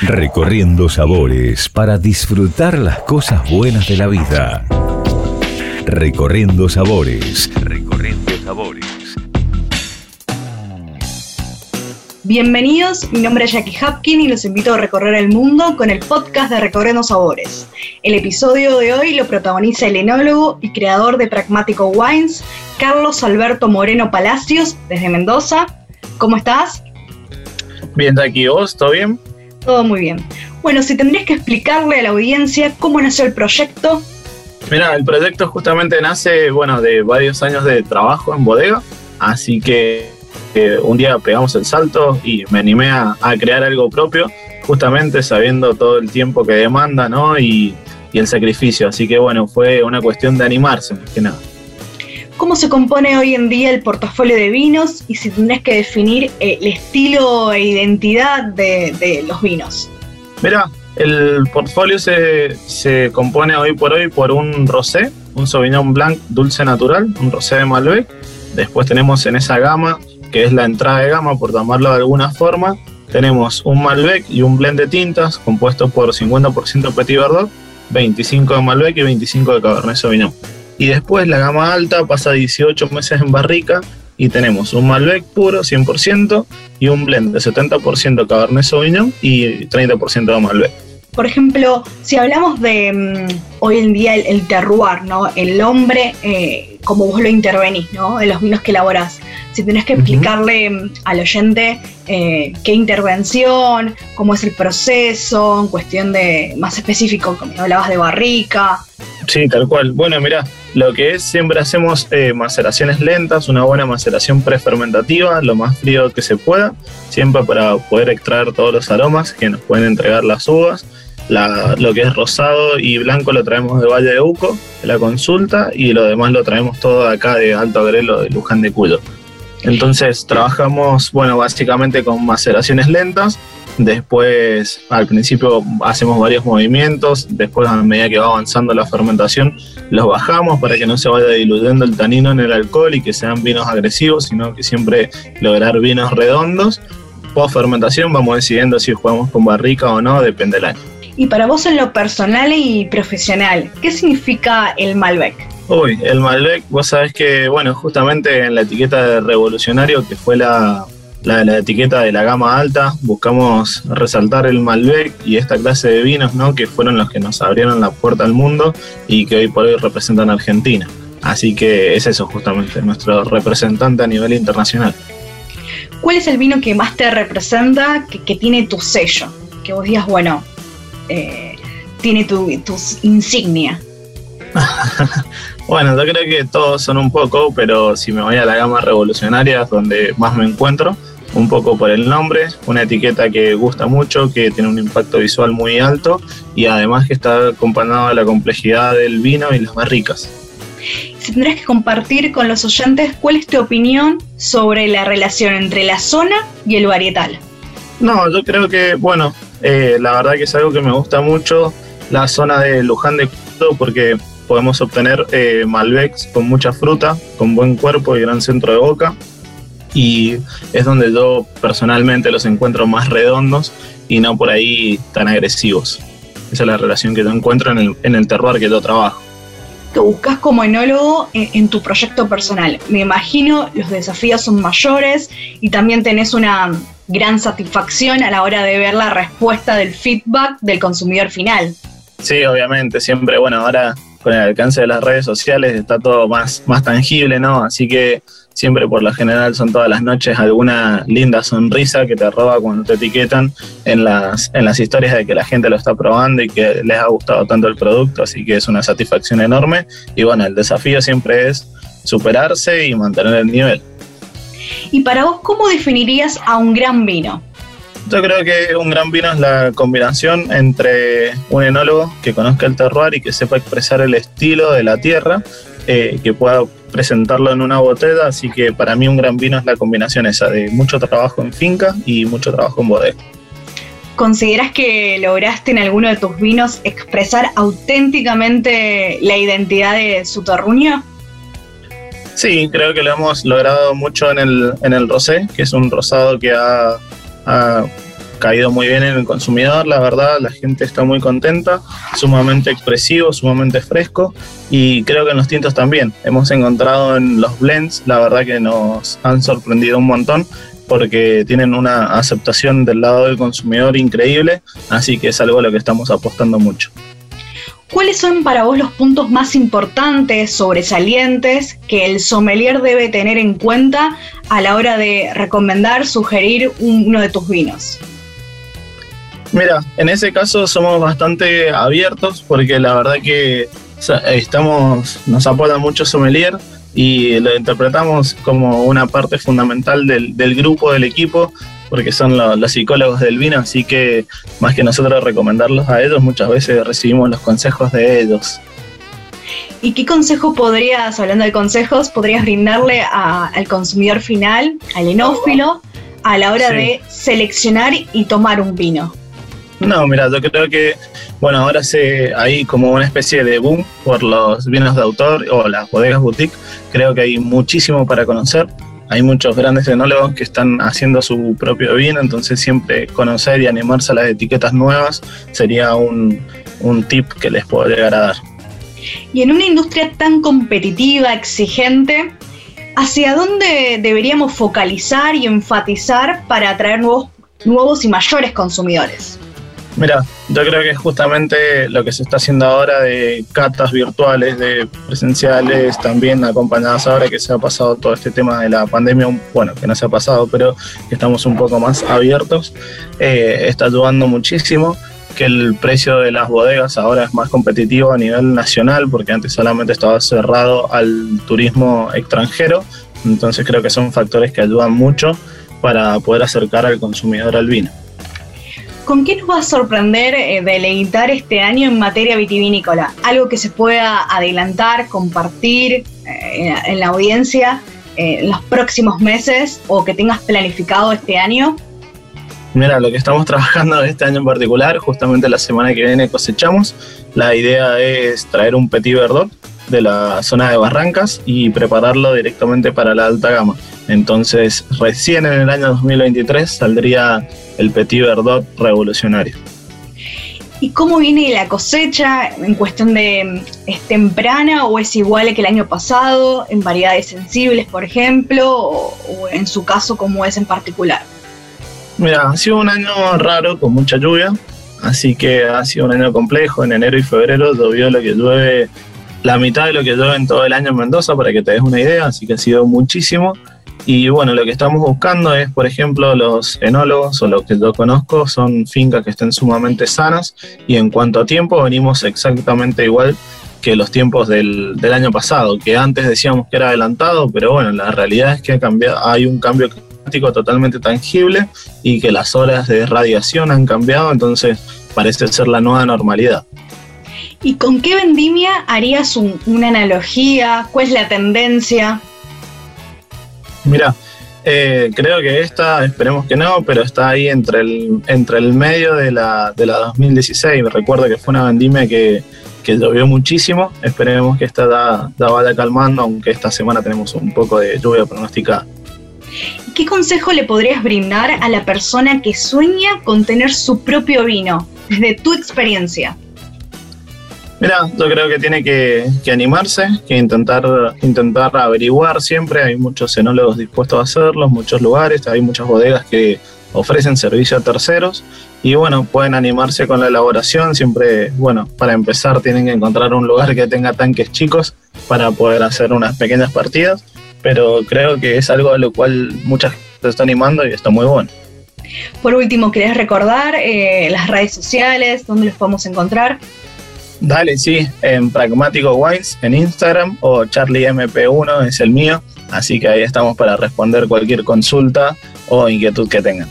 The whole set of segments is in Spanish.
Recorriendo sabores para disfrutar las cosas buenas de la vida. Recorriendo sabores. Recorriendo sabores. Bienvenidos, mi nombre es Jackie Hapkin y los invito a recorrer el mundo con el podcast de Recorriendo Sabores. El episodio de hoy lo protagoniza el enólogo y creador de Pragmático Wines, Carlos Alberto Moreno Palacios, desde Mendoza. ¿Cómo estás? Bien, Jackie, ¿vos? ¿Todo bien? Todo muy bien. Bueno, si tendrías que explicarle a la audiencia cómo nació el proyecto. Mira, el proyecto justamente nace, bueno, de varios años de trabajo en bodega, así que un día pegamos el salto y me animé a, crear algo propio, justamente sabiendo todo el tiempo que demanda, ¿no? Y, el sacrificio. Así que bueno, fue una cuestión de animarse, más que nada. ¿Cómo se compone hoy en día el portafolio de vinos y si tendrías que definir eh, el estilo e identidad de, los vinos? Mira, el portfolio se, se, compone hoy por hoy por un rosé, un Sauvignon Blanc dulce natural, un rosé de Malbec. Después tenemos en esa gama que es la entrada de gama, por llamarlo de alguna forma, tenemos un Malbec y un blend de tintas compuesto por 50% Petit Verdot, 25 de Malbec y 25 de Cabernet Sauvignon. Y después la gama alta pasa 18 meses en barrica y tenemos un Malbec puro 100% y un blend de 70% Cabernet Sauvignon y 30% de Malbec. Por ejemplo, si hablamos de mm, hoy en día el, terroir, ¿no? El hombre, eh, como vos lo intervenís, ¿no? En los vinos que elaborás si tenés que explicarle mm, al oyente eh, qué intervención, cómo es el proceso, en cuestión de más específico, como hablabas de barrica. Sí, tal cual. Bueno, mira, lo que es, siempre hacemos eh, maceraciones lentas, una buena maceración prefermentativa, lo más frío que se pueda, siempre para poder extraer todos los aromas que nos pueden entregar las uvas. lo que es rosado y blanco lo traemos de Valle de Uco, de la consulta, y lo demás lo traemos todo acá de Alto Agrelo, de Luján de Cuyo. Entonces trabajamos, bueno, básicamente con maceraciones lentas. Después, al principio hacemos varios movimientos. Después, a medida que va avanzando la fermentación, los bajamos para que no se vaya diluyendo el tanino en el alcohol y que sean vinos agresivos, sino que siempre lograr vinos redondos. Post fermentación vamos decidiendo si jugamos con barrica o no, depende del año. Y para vos en lo personal y profesional, ¿qué significa el Malbec? Uy, el Malbec, vos sabés que, bueno, justamente en la etiqueta de revolucionario, que fue la, la, etiqueta de la gama alta, buscamos resaltar el Malbec y esta clase de vinos, ¿no? Que fueron los que nos abrieron la puerta al mundo y que hoy por hoy representan a Argentina. Así que es eso justamente, nuestro representante a nivel internacional. ¿Cuál es el vino que más te representa, que, tiene tu sello? Que vos digas, bueno, eh, tiene tu, tus insignia. Bueno, yo creo que todos son un poco, pero si me voy a la gama revolucionaria es donde más me encuentro, un poco por el nombre, una etiqueta que gusta mucho, que tiene un impacto visual muy alto y además que está acompañado de la complejidad del vino y las barricas. Si tendrías que compartir con los oyentes, ¿cuál es tu opinión sobre la relación entre la zona y el varietal? No, yo creo que, bueno, eh, la verdad que es algo que me gusta mucho, la zona de Luján de Cuto, porque podemos obtener eh, Malbecs con mucha fruta, con buen cuerpo y gran centro de boca. Y es donde yo personalmente los encuentro más redondos y no por ahí tan agresivos. Esa es la relación que yo encuentro en el, en el terroir que yo trabajo. Que buscas como enólogo en, en, tu proyecto personal. Me imagino los desafíos son mayores y también tenés una gran satisfacción a la hora de ver la respuesta del feedback del consumidor final. Sí, obviamente, siempre, bueno, ahora con el alcance de las redes sociales está todo más, más tangible, ¿no? Así que siempre por lo general son todas las noches alguna linda sonrisa que te roba cuando te etiquetan en las, en las historias de que la gente lo está probando y que les ha gustado tanto el producto, así que es una satisfacción enorme y bueno, el desafío siempre es superarse y mantener el nivel. ¿Y para vos cómo definirías a un gran vino? Yo creo que un gran vino es la combinación entre un enólogo que conozca el terroir y que sepa expresar el estilo de la tierra, eh, que pueda presentarlo en una botella. Así que para mí un gran vino es la combinación esa de mucho trabajo en finca y mucho trabajo en bodega. ¿Consideras que lograste en alguno de tus vinos expresar auténticamente la identidad de su terruño? Sí, creo que lo hemos logrado mucho en el, en el rosé, que es un rosado que ha ha caído muy bien en el consumidor, la verdad, la gente está muy contenta, sumamente expresivo, sumamente fresco y creo que en los tintos también. Hemos encontrado en los blends, la verdad que nos han sorprendido un montón porque tienen una aceptación del lado del consumidor increíble, así que es algo a lo que estamos apostando mucho. ¿Cuáles son para vos los puntos más importantes, sobresalientes, que el sommelier debe tener en cuenta a la hora de recomendar, sugerir uno de tus vinos? Mira, en ese caso somos bastante abiertos porque la verdad que estamos, nos apoya mucho sommelier y lo interpretamos como una parte fundamental del, del grupo, del equipo, porque son los psicólogos del vino, así que más que nosotros recomendarlos a ellos, muchas veces recibimos los consejos de ellos. ¿Y qué consejo podrías, hablando de consejos, podrías brindarle al consumidor final, al enófilo, a la hora de seleccionar y tomar un vino? No, mira, yo creo que, bueno, ahora se, hay como una especie de boom por los vinos de autor o las bodegas boutique. Creo que hay muchísimo para conocer hay muchos grandes enólogos que están haciendo su propio vino, entonces siempre conocer y animarse a las etiquetas nuevas sería un, tip que les puedo llegar a dar. Y en una industria tan competitiva, exigente, ¿hacia dónde deberíamos focalizar y enfatizar para atraer nuevos, nuevos y mayores consumidores? Mira, yo creo que justamente lo que se está haciendo ahora de catas virtuales, de presenciales, también acompañadas ahora que se ha pasado todo este tema de la pandemia, bueno, que no se ha pasado, pero estamos un poco más abiertos, eh, está ayudando muchísimo que el precio de las bodegas ahora es más competitivo a nivel nacional, porque antes solamente estaba cerrado al turismo extranjero, entonces creo que son factores que ayudan mucho para poder acercar al consumidor al vino. ¿Con qué nos va a sorprender eh, deleitar este año en materia vitivinícola? Algo que se pueda adelantar, compartir eh, en la audiencia eh, en los próximos meses o que tengas planificado este año. Mira, lo que estamos trabajando este año en particular, justamente la semana que viene cosechamos, la idea es traer un Petit Verdot de la zona de Barrancas y prepararlo directamente para la alta gama. Entonces, recién en el año 2023 saldría el Petit Verdot revolucionario. ¿Y cómo viene la cosecha en cuestión de es temprana o es igual que el año pasado en variedades sensibles, por ejemplo, o, en su caso cómo es en particular? Mira, ha sido un año raro con mucha lluvia, así que ha sido un año complejo. En enero y febrero llovió lo que llueve, la mitad de lo que llueve en todo el año en Mendoza, para que te des una idea, así que ha sido muchísimo. Y bueno, lo que estamos buscando es, por ejemplo, los enólogos o los que yo conozco son fincas que estén sumamente sanas y en cuanto a tiempo venimos exactamente igual que los tiempos del, año pasado, que antes decíamos que era adelantado, pero bueno, la realidad es que ha cambiado, hay un cambio climático totalmente tangible y que las horas de radiación han cambiado, entonces parece ser la nueva normalidad. ¿Y con qué vendimia harías una analogía? ¿Cuál es la tendencia? Mira, eh, creo que esta, esperemos que no, pero está ahí entre el, entre el medio de la, de la 2016. Recuerdo que fue una vendimia que, que llovió muchísimo. Esperemos que esta da, vaya calmando, aunque esta semana tenemos un poco de lluvia pronosticada. ¿Qué consejo le podrías brindar a la persona que sueña con tener su propio vino, desde tu experiencia? Mira, yo creo que tiene que, animarse, que intentar, intentar averiguar siempre. Hay muchos enólogos dispuestos a hacerlo, muchos lugares, hay muchas bodegas que ofrecen servicio a terceros y bueno, pueden animarse con la elaboración. Siempre, bueno, para empezar tienen que encontrar un lugar que tenga tanques chicos para poder hacer unas pequeñas partidas, pero creo que es algo a lo cual mucha gente se está animando y está muy bueno. Por último, ¿querés recordar eh, las redes sociales, dónde los podemos encontrar? Dale, sí, en Pragmático Wines en Instagram o CharlieMP1 es el mío, así que ahí estamos para responder cualquier consulta o inquietud que tengan.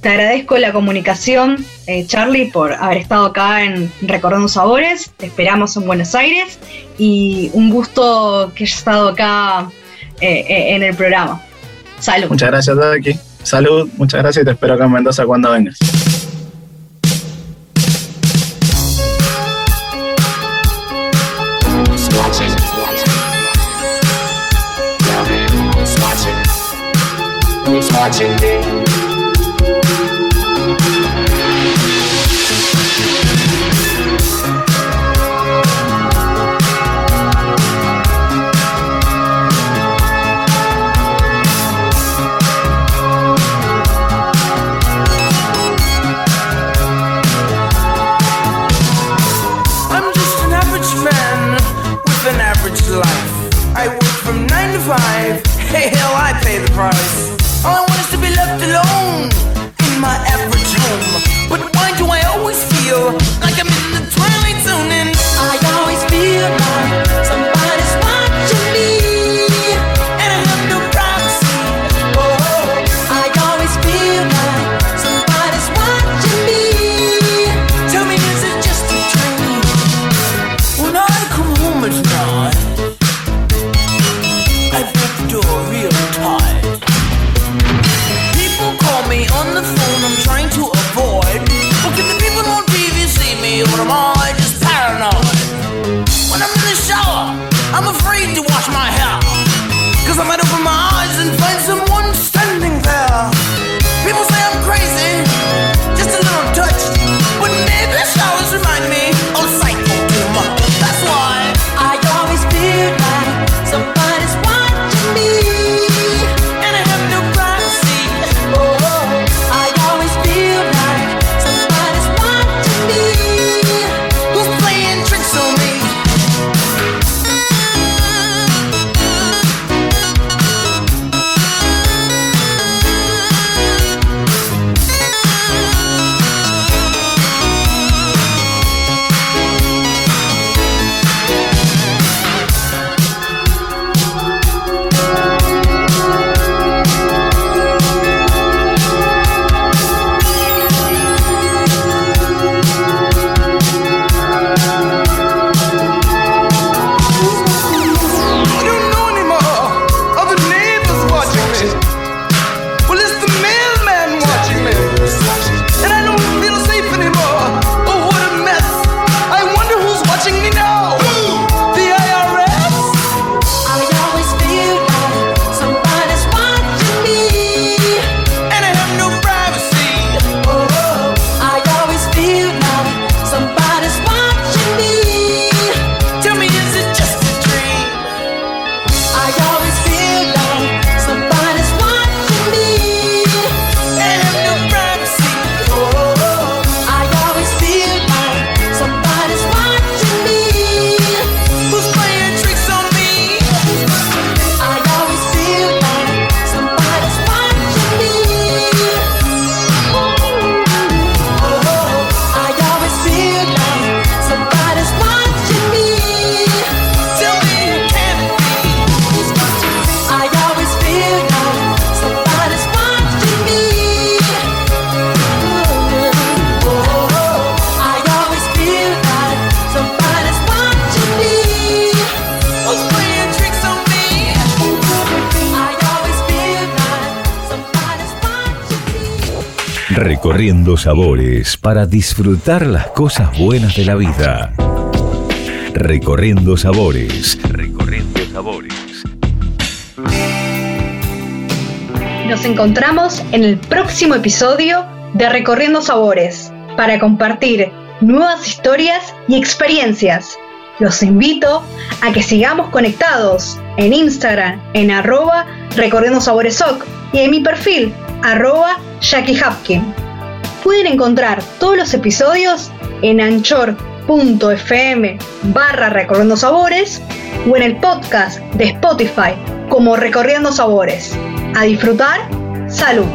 Te agradezco la comunicación, eh, Charlie, por haber estado acá en Recordando Sabores. Te esperamos en Buenos Aires y un gusto que hayas estado acá eh, eh, en el programa. Salud. Muchas gracias, aquí. Salud, muchas gracias y te espero acá en Mendoza cuando vengas. Watching me. Recorriendo sabores para disfrutar las cosas buenas de la vida. Recorriendo sabores. Recorriendo sabores. Nos encontramos en el próximo episodio de Recorriendo Sabores para compartir nuevas historias y experiencias. Los invito a que sigamos conectados en Instagram en arroba Recorriendo Sabores y en mi perfil arroba Jackie Hapkin. Pueden encontrar todos los episodios en anchor.fm barra Recorriendo Sabores o en el podcast de Spotify como Recorriendo Sabores. A disfrutar, salud.